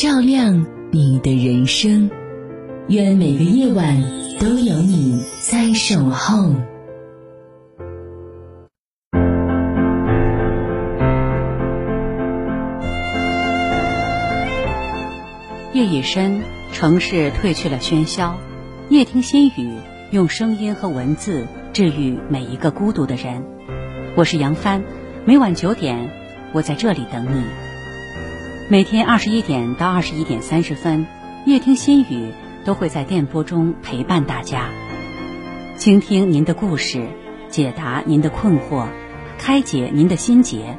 照亮你的人生。愿每个夜晚都有你在守候。夜已深，城市褪去了喧嚣。夜听心语，用声音和文字治愈每一个孤独的人。我是杨帆，每晚九点，我在这里等你。每天二十一点到二十一点三十分，夜听心语都会在电波中陪伴大家，倾听您的故事，解答您的困惑，开解您的心结。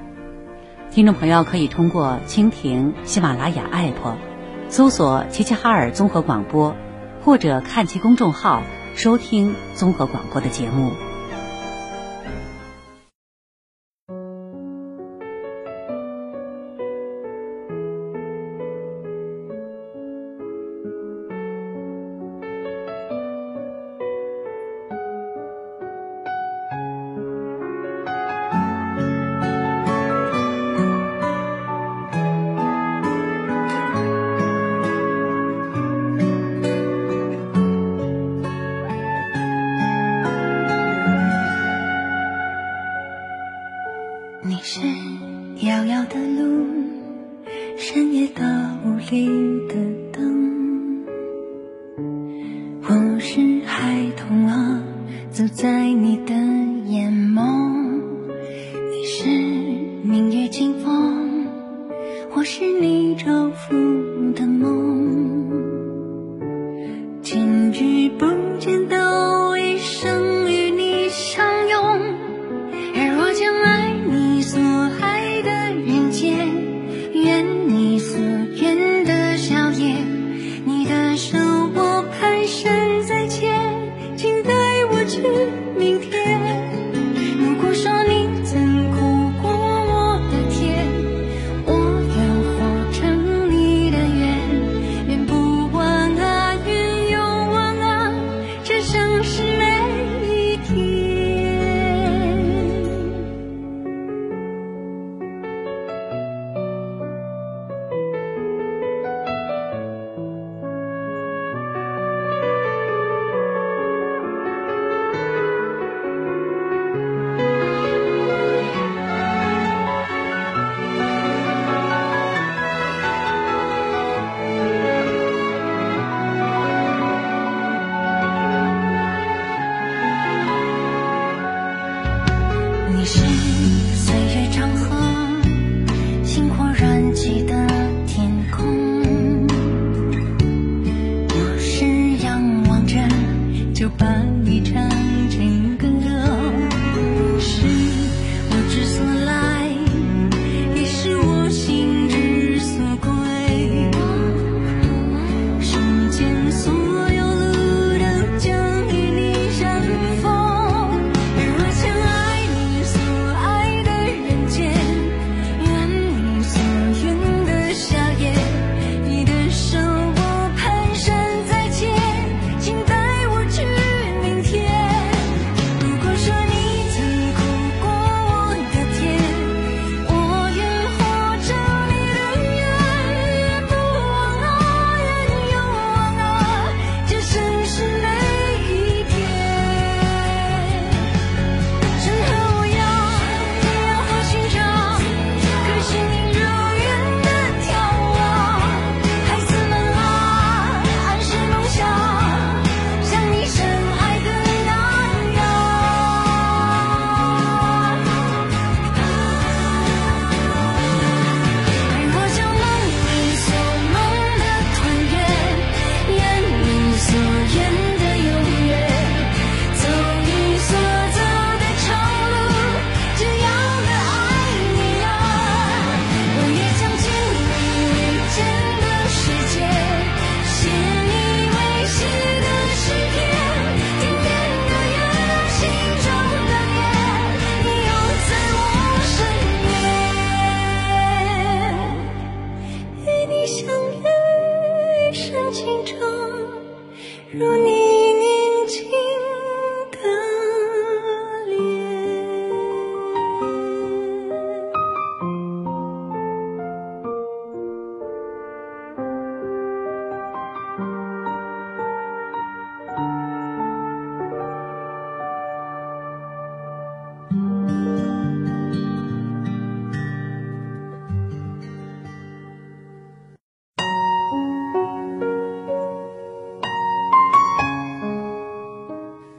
听众朋友可以通过蜻蜓、喜马拉雅 APP。搜索齐齐哈尔综合广播，或者看其公众号收听综合广播的节目。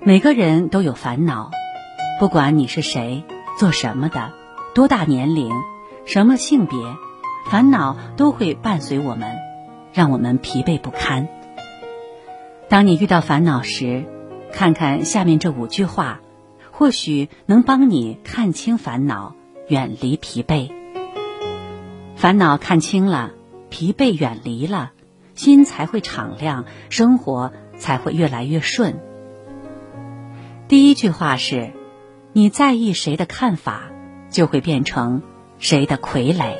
每个人都有烦恼，不管你是谁、做什么的、多大年龄、什么性别，烦恼都会伴随我们，让我们疲惫不堪。当你遇到烦恼时，看看下面这五句话，或许能帮你看清烦恼，远离疲惫。烦恼看清了，疲惫远离了，心才会敞亮，生活才会越来越顺。第一句话是：你在意谁的看法，就会变成谁的傀儡。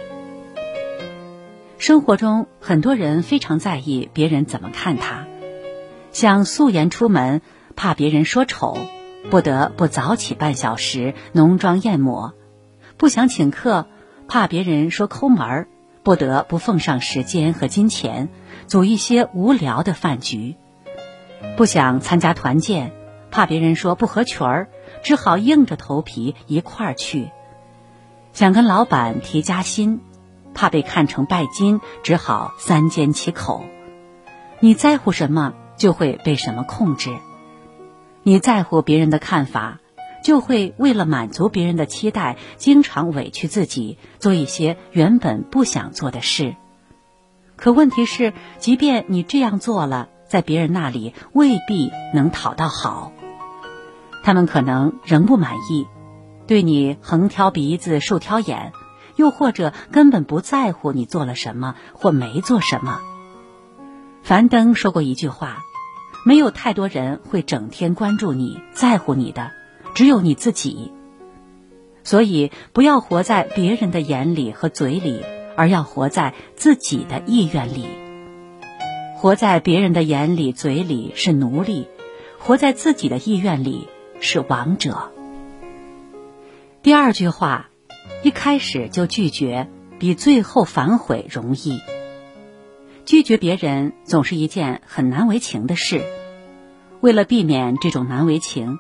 生活中，很多人非常在意别人怎么看他，想素颜出门，怕别人说丑，不得不早起半小时浓妆艳抹；不想请客，怕别人说抠门儿，不得不奉上时间和金钱，组一些无聊的饭局；不想参加团建。怕别人说不合群儿，只好硬着头皮一块儿去；想跟老板提加薪，怕被看成拜金，只好三缄其口。你在乎什么，就会被什么控制；你在乎别人的看法，就会为了满足别人的期待，经常委屈自己，做一些原本不想做的事。可问题是，即便你这样做了，在别人那里未必能讨到好。他们可能仍不满意，对你横挑鼻子竖挑眼，又或者根本不在乎你做了什么或没做什么。樊登说过一句话：“没有太多人会整天关注你在乎你的，只有你自己。”所以，不要活在别人的眼里和嘴里，而要活在自己的意愿里。活在别人的眼里、嘴里是奴隶，活在自己的意愿里。是王者。第二句话，一开始就拒绝，比最后反悔容易。拒绝别人总是一件很难为情的事。为了避免这种难为情，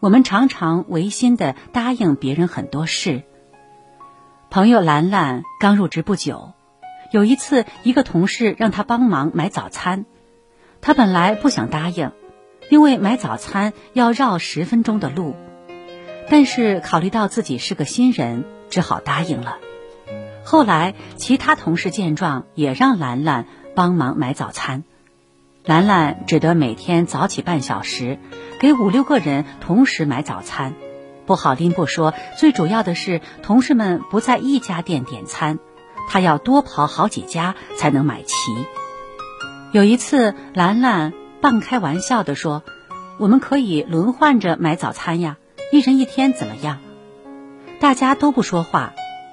我们常常违心的答应别人很多事。朋友兰兰刚入职不久，有一次一个同事让她帮忙买早餐，她本来不想答应。因为买早餐要绕十分钟的路，但是考虑到自己是个新人，只好答应了。后来其他同事见状，也让兰兰帮忙买早餐。兰兰只得每天早起半小时，给五六个人同时买早餐。不好拎不说，最主要的是同事们不在一家店点餐，她要多跑好几家才能买齐。有一次，兰兰。半开玩笑地说：“我们可以轮换着买早餐呀，一人一天怎么样？”大家都不说话，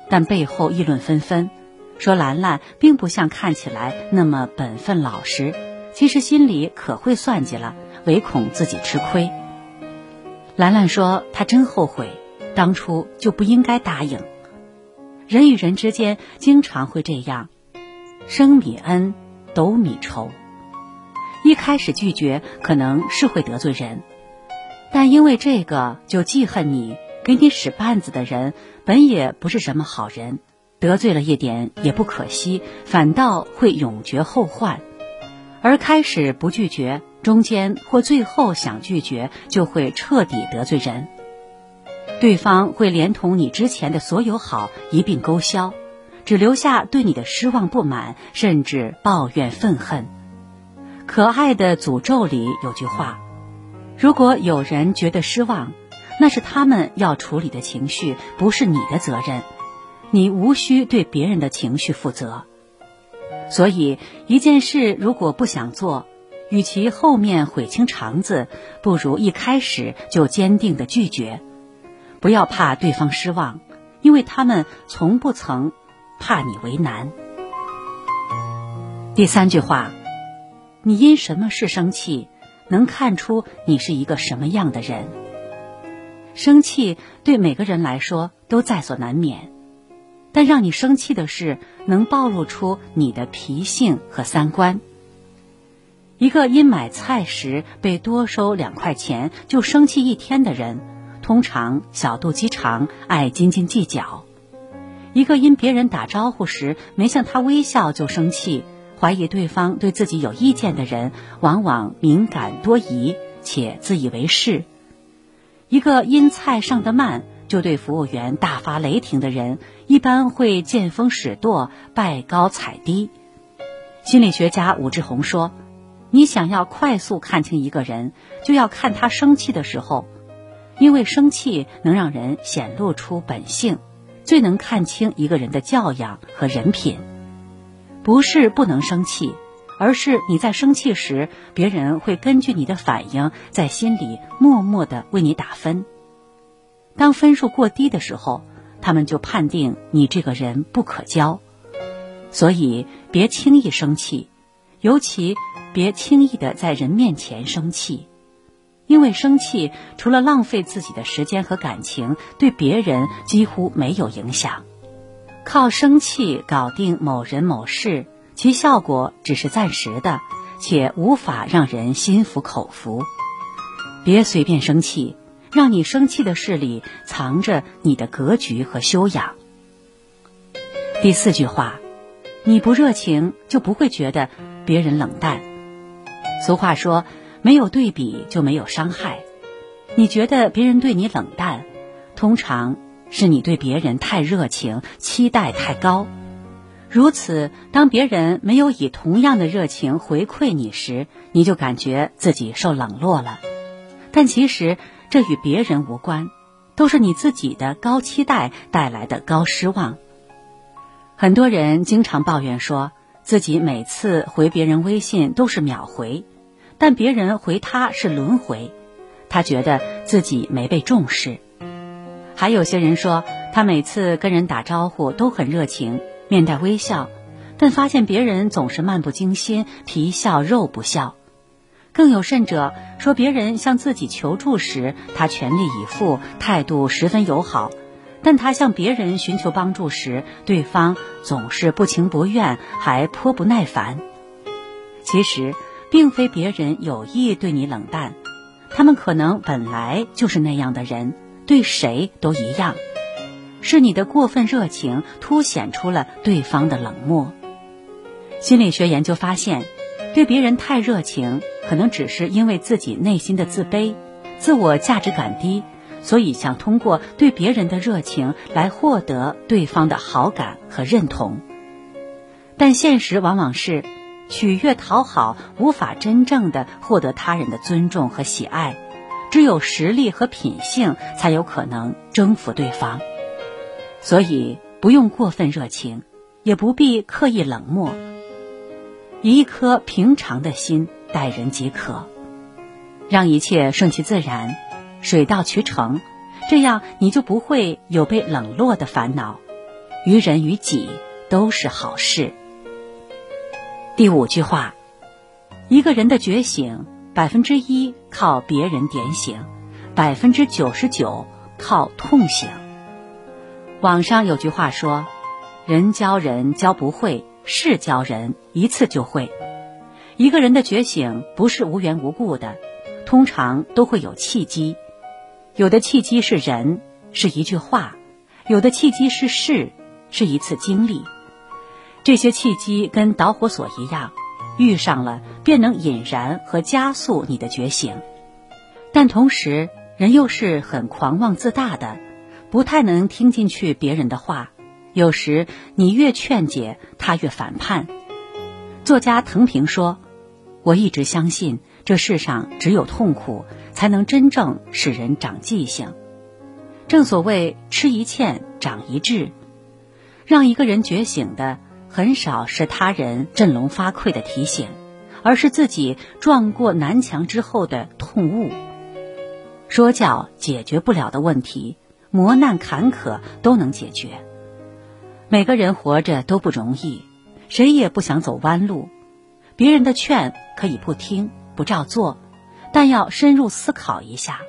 但背后议论纷纷，说兰兰并不像看起来那么本分老实，其实心里可会算计了，唯恐自己吃亏。兰兰说：“她真后悔，当初就不应该答应。人与人之间经常会这样，生米恩，斗米仇。”一开始拒绝可能是会得罪人，但因为这个就记恨你，给你使绊子的人本也不是什么好人，得罪了一点也不可惜，反倒会永绝后患。而开始不拒绝，中间或最后想拒绝，就会彻底得罪人，对方会连同你之前的所有好一并勾销，只留下对你的失望不满，甚至抱怨愤恨。可爱的诅咒里有句话：如果有人觉得失望，那是他们要处理的情绪，不是你的责任。你无需对别人的情绪负责。所以，一件事如果不想做，与其后面悔青肠子，不如一开始就坚定的拒绝。不要怕对方失望，因为他们从不曾怕你为难。第三句话。你因什么事生气，能看出你是一个什么样的人。生气对每个人来说都在所难免，但让你生气的事，能暴露出你的脾性和三观。一个因买菜时被多收两块钱就生气一天的人，通常小肚鸡肠，爱斤斤计较；一个因别人打招呼时没向他微笑就生气，怀疑对方对自己有意见的人，往往敏感多疑且自以为是；一个因菜上的慢就对服务员大发雷霆的人，一般会见风使舵，拜高踩低。心理学家武志红说。你想要快速看清一个人，就要看他生气的时候，因为生气能让人显露出本性，最能看清一个人的教养和人品。不是不能生气，而是你在生气时，别人会根据你的反应，在心里默默的为你打分。当分数过低的时候，他们就判定你这个人不可交。所以别轻易生气，尤其。别轻易的在人面前生气，因为生气除了浪费自己的时间和感情，对别人几乎没有影响。靠生气搞定某人某事，其效果只是暂时的，且无法让人心服口服。别随便生气，让你生气的事里藏着你的格局和修养。第四句话，你不热情，就不会觉得别人冷淡。俗话说：“没有对比就没有伤害。”你觉得别人对你冷淡，通常是你对别人太热情，期待太高。如此，当别人没有以同样的热情回馈你时，你就感觉自己受冷落了。但其实这与别人无关，都是你自己的高期待带来的高失望。很多人经常抱怨说。自己每次回别人微信都是秒回，但别人回他是轮回，他觉得自己没被重视。还有些人说，他每次跟人打招呼都很热情，面带微笑，但发现别人总是漫不经心，皮笑肉不笑。更有甚者说，别人向自己求助时，他全力以赴，态度十分友好。但他向别人寻求帮助时，对方总是不情不愿，还颇不耐烦。其实，并非别人有意对你冷淡，他们可能本来就是那样的人，对谁都一样。是你的过分热情凸显出了对方的冷漠。心理学研究发现，对别人太热情，可能只是因为自己内心的自卑、自我价值感低。所以，想通过对别人的热情来获得对方的好感和认同，但现实往往是取悦讨好无法真正的获得他人的尊重和喜爱，只有实力和品性才有可能征服对方。所以，不用过分热情，也不必刻意冷漠，以一颗平常的心待人即可，让一切顺其自然。水到渠成，这样你就不会有被冷落的烦恼，于人于己都是好事。第五句话，一个人的觉醒，百分之一靠别人点醒，百分之九十九靠痛醒。网上有句话说：“人教人教不会，事教人一次就会。”一个人的觉醒不是无缘无故的，通常都会有契机。有的契机是人，是一句话；有的契机是事，是一次经历。这些契机跟导火索一样，遇上了便能引燃和加速你的觉醒。但同时，人又是很狂妄自大的，不太能听进去别人的话。有时你越劝解，他越反叛。作家藤平说：“我一直相信，这世上只有痛苦。”才能真正使人长记性。正所谓吃一堑长一智，让一个人觉醒的很少是他人振聋发聩的提醒，而是自己撞过南墙之后的痛悟。说教解决不了的问题，磨难坎坷都能解决。每个人活着都不容易，谁也不想走弯路。别人的劝可以不听不照做，但要深入思考一下，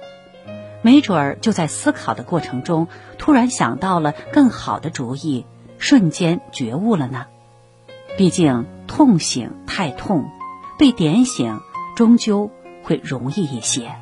没准儿就在思考的过程中，突然想到了更好的主意，瞬间觉悟了呢。毕竟痛醒太痛，被点醒终究会容易一些。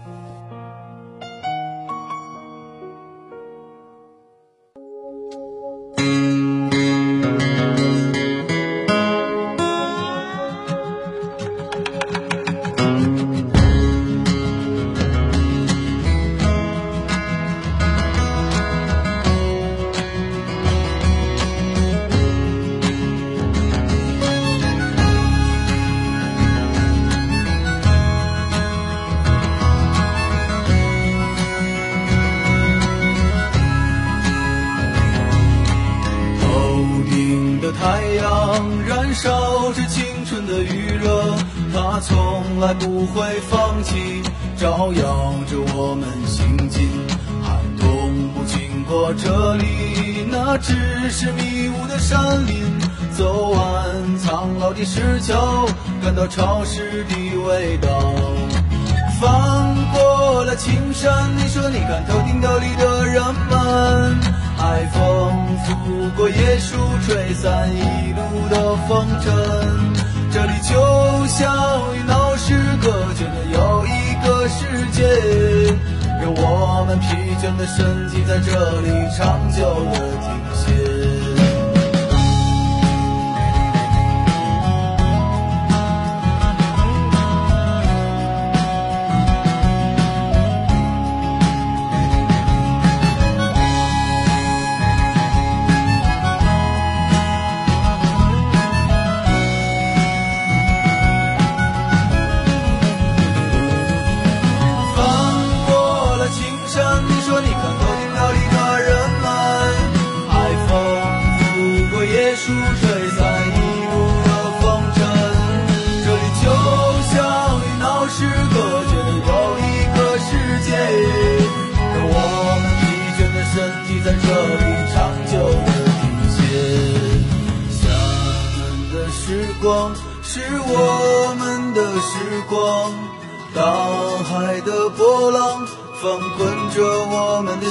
们行进。寒冬不经过这里，那只是迷雾的山林。走完苍老的石桥，感到潮湿的味道。翻过了青山，你说你看头顶斗笠的人们。海风拂过椰树，吹散一路的风尘。这里就像与闹市隔绝的又一个世界，让我们疲倦的身体在这里长久地停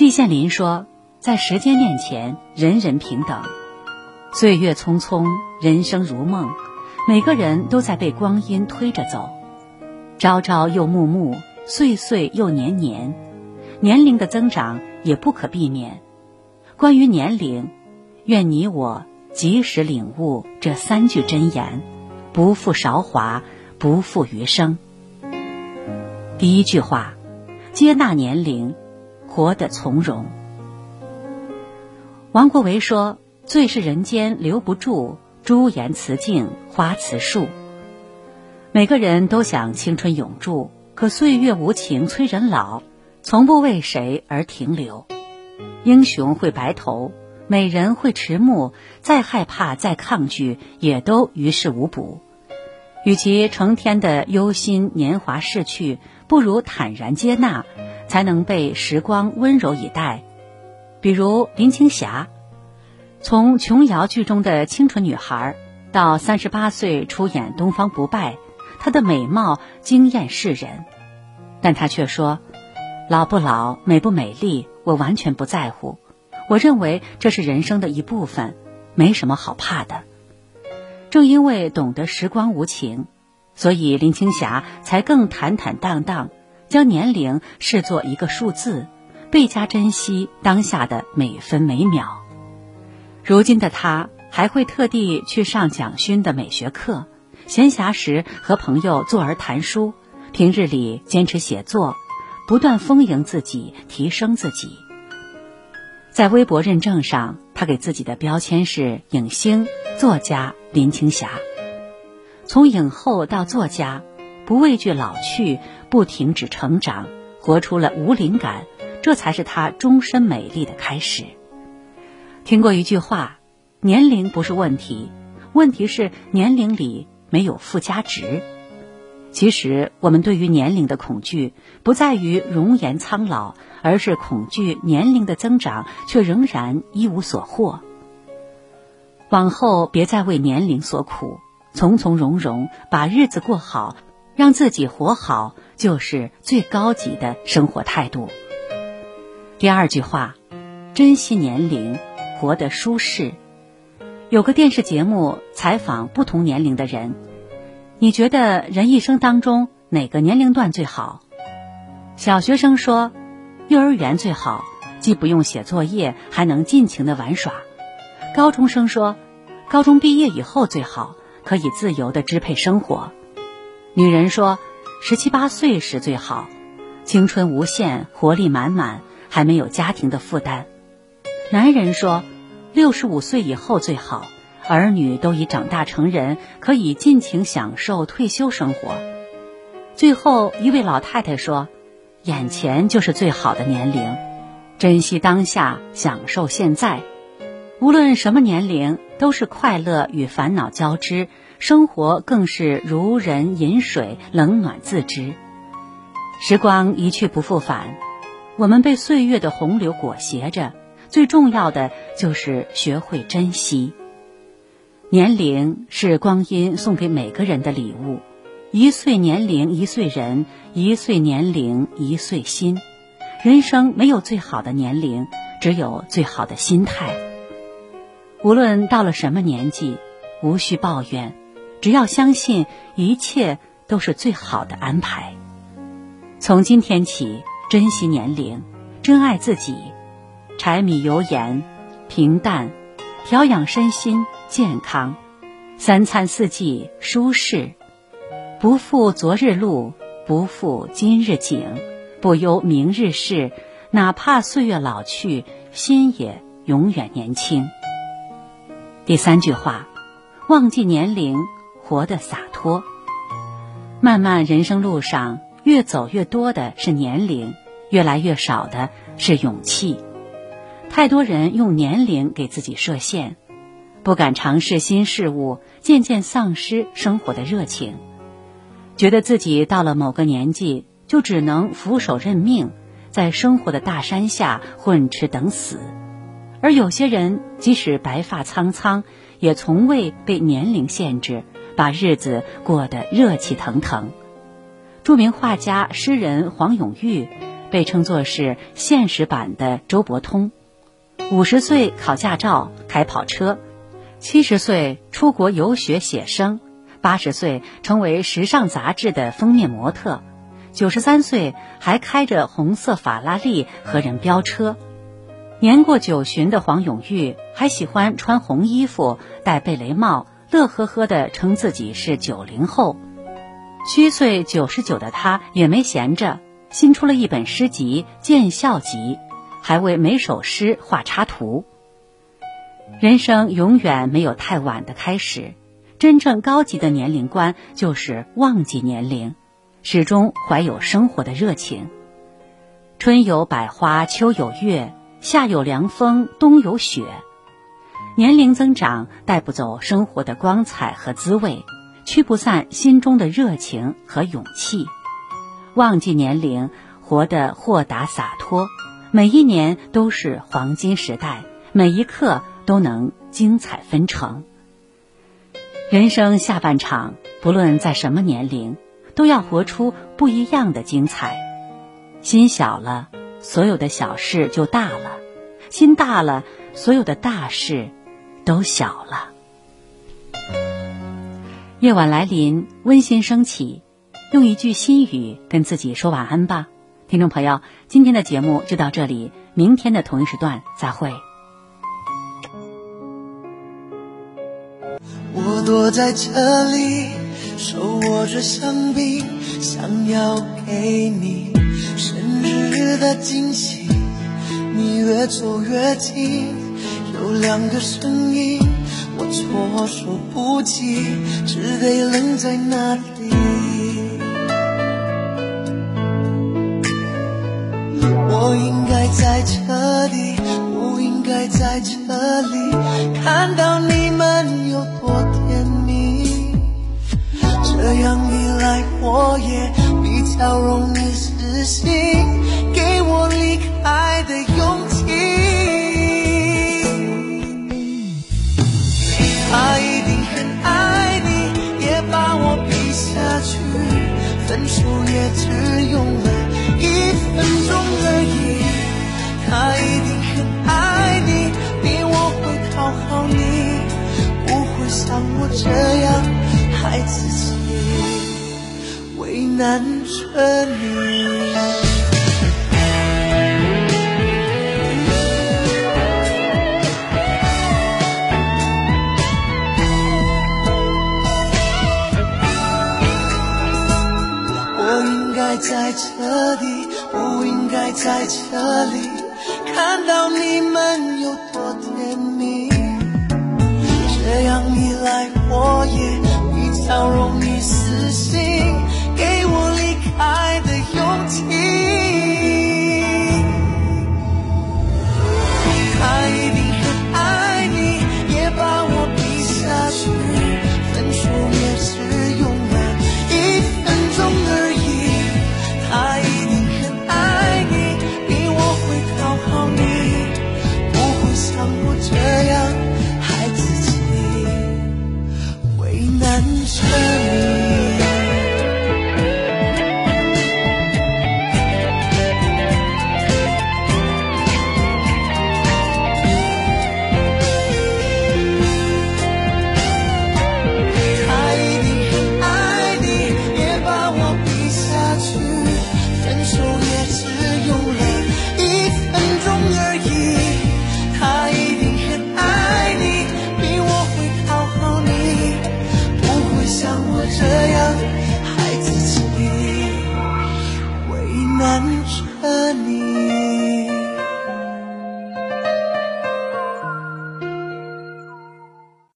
季羡林说：“在时间面前，人人平等。岁月匆匆，人生如梦，每个人都在被光阴推着走，朝朝又暮暮，岁岁又年年，年龄的增长也不可避免。关于年龄，愿你我及时领悟这三句真言：不负韶华，不负余生。第一句话，接纳年龄，活得从容。王国维说：“最是人间留不住。”朱颜辞镜花辞树，每个人都想青春永驻，可岁月无情催人老，从不为谁而停留。英雄会白头，美人会迟暮，再害怕再抗拒，也都于事无补。与其成天的忧心年华逝去，不如坦然接纳，才能被时光温柔以待。比如林青霞。从琼瑶剧中的清纯女孩，到三十八岁出演《东方不败》，她的美貌惊艳世人。但她却说：“老不老，美不美丽，我完全不在乎。我认为这是人生的一部分，没什么好怕的。”正因为懂得时光无情，所以林青霞才更坦坦荡荡，将年龄视作一个数字，倍加珍惜当下的每分每秒。如今的他还会特地去上蒋勋的美学课，闲暇时和朋友坐而谈书，平日里坚持写作，不断丰盈自己，提升自己。在微博认证上，他给自己的标签是影星、作家林青霞。从影后到作家，不畏惧老去，不停止成长，活出了无灵感，这才是他终身美丽的开始。听过一句话，年龄不是问题，问题是年龄里没有附加值。其实，我们对于年龄的恐惧，不在于容颜苍老，而是恐惧年龄的增长却仍然一无所获。往后别再为年龄所苦，从从容容把日子过好，让自己活好，就是最高级的生活态度。第二句话，珍惜年龄。活得舒适。有个电视节目采访不同年龄的人，你觉得人一生当中哪个年龄段最好？小学生说，幼儿园最好，既不用写作业，还能尽情的玩耍。高中生说，高中毕业以后最好，可以自由的支配生活。女人说，十七八岁时最好，青春无限，活力满满，还没有家庭的负担。男人说，六十五岁以后最好，儿女都已长大成人，可以尽情享受退休生活。最后一位老太太说，眼前就是最好的年龄，珍惜当下，享受现在。无论什么年龄，都是快乐与烦恼交织，生活更是如人饮水，冷暖自知。时光一去不复返，我们被岁月的洪流裹挟着。最重要的就是学会珍惜。年龄是光阴送给每个人的礼物，一岁年龄一岁人，一岁年龄一岁心。人生没有最好的年龄，只有最好的心态。无论到了什么年纪，无需抱怨，只要相信一切都是最好的安排。从今天起，珍惜年龄，珍爱自己。柴米油盐，平淡，调养身心健康，三餐四季舒适，不负昨日路，不负今日景，不忧明日事。哪怕岁月老去，心也永远年轻。第三句话，忘记年龄，活得洒脱。漫漫人生路上，越走越多的是年龄，越来越少的是勇气。太多人用年龄给自己设限，不敢尝试新事物，渐渐丧失生活的热情，觉得自己到了某个年纪就只能俯首认命，在生活的大山下混吃等死。而有些人即使白发苍苍，也从未被年龄限制，把日子过得热气腾腾。著名画家、诗人黄永玉被称作是现实版的周伯通。五十岁考驾照开跑车，七十岁出国游学写生，八十岁成为时尚杂志的封面模特，九十三岁还开着红色法拉利和人飙车。年过九旬的黄永玉还喜欢穿红衣服、戴贝雷帽，乐呵呵地称自己是九零后。虚岁九十九的他也没闲着，新出了一本诗集《见笑集》，还为每首诗画插图。人生永远没有太晚的开始。真正高级的年龄观就是忘记年龄，始终怀有生活的热情。春有百花，秋有月，夏有凉风，冬有雪。年龄增长带不走生活的光彩和滋味，驱不散心中的热情和勇气。忘记年龄，活得豁达洒脱，每一年都是黄金时代，每一刻都能精彩纷呈。人生下半场，不论在什么年龄，都要活出不一样的精彩。心小了，所有的小事就大了；心大了，所有的大事都小了。夜晚来临，温馨升起，用一句心语跟自己说晚安吧。听众朋友，今天的节目就到这里，明天的同一时段再会。我躲在这里，手握着香槟，想要给你生日的惊喜。你越走越近，有两个声音，我措手不及，只得愣在那里。我应该在这里，不应该在这里，看到你们有多甜蜜。这样一来，我也比较容易死心，给我离开的分手也只用了一分钟而已。他一定很爱你，比我会讨好你，不会像我这样孩子气。为难着你，在这里，不应该在这里，看到你们有多甜蜜。这样一来，我也比较容易死心。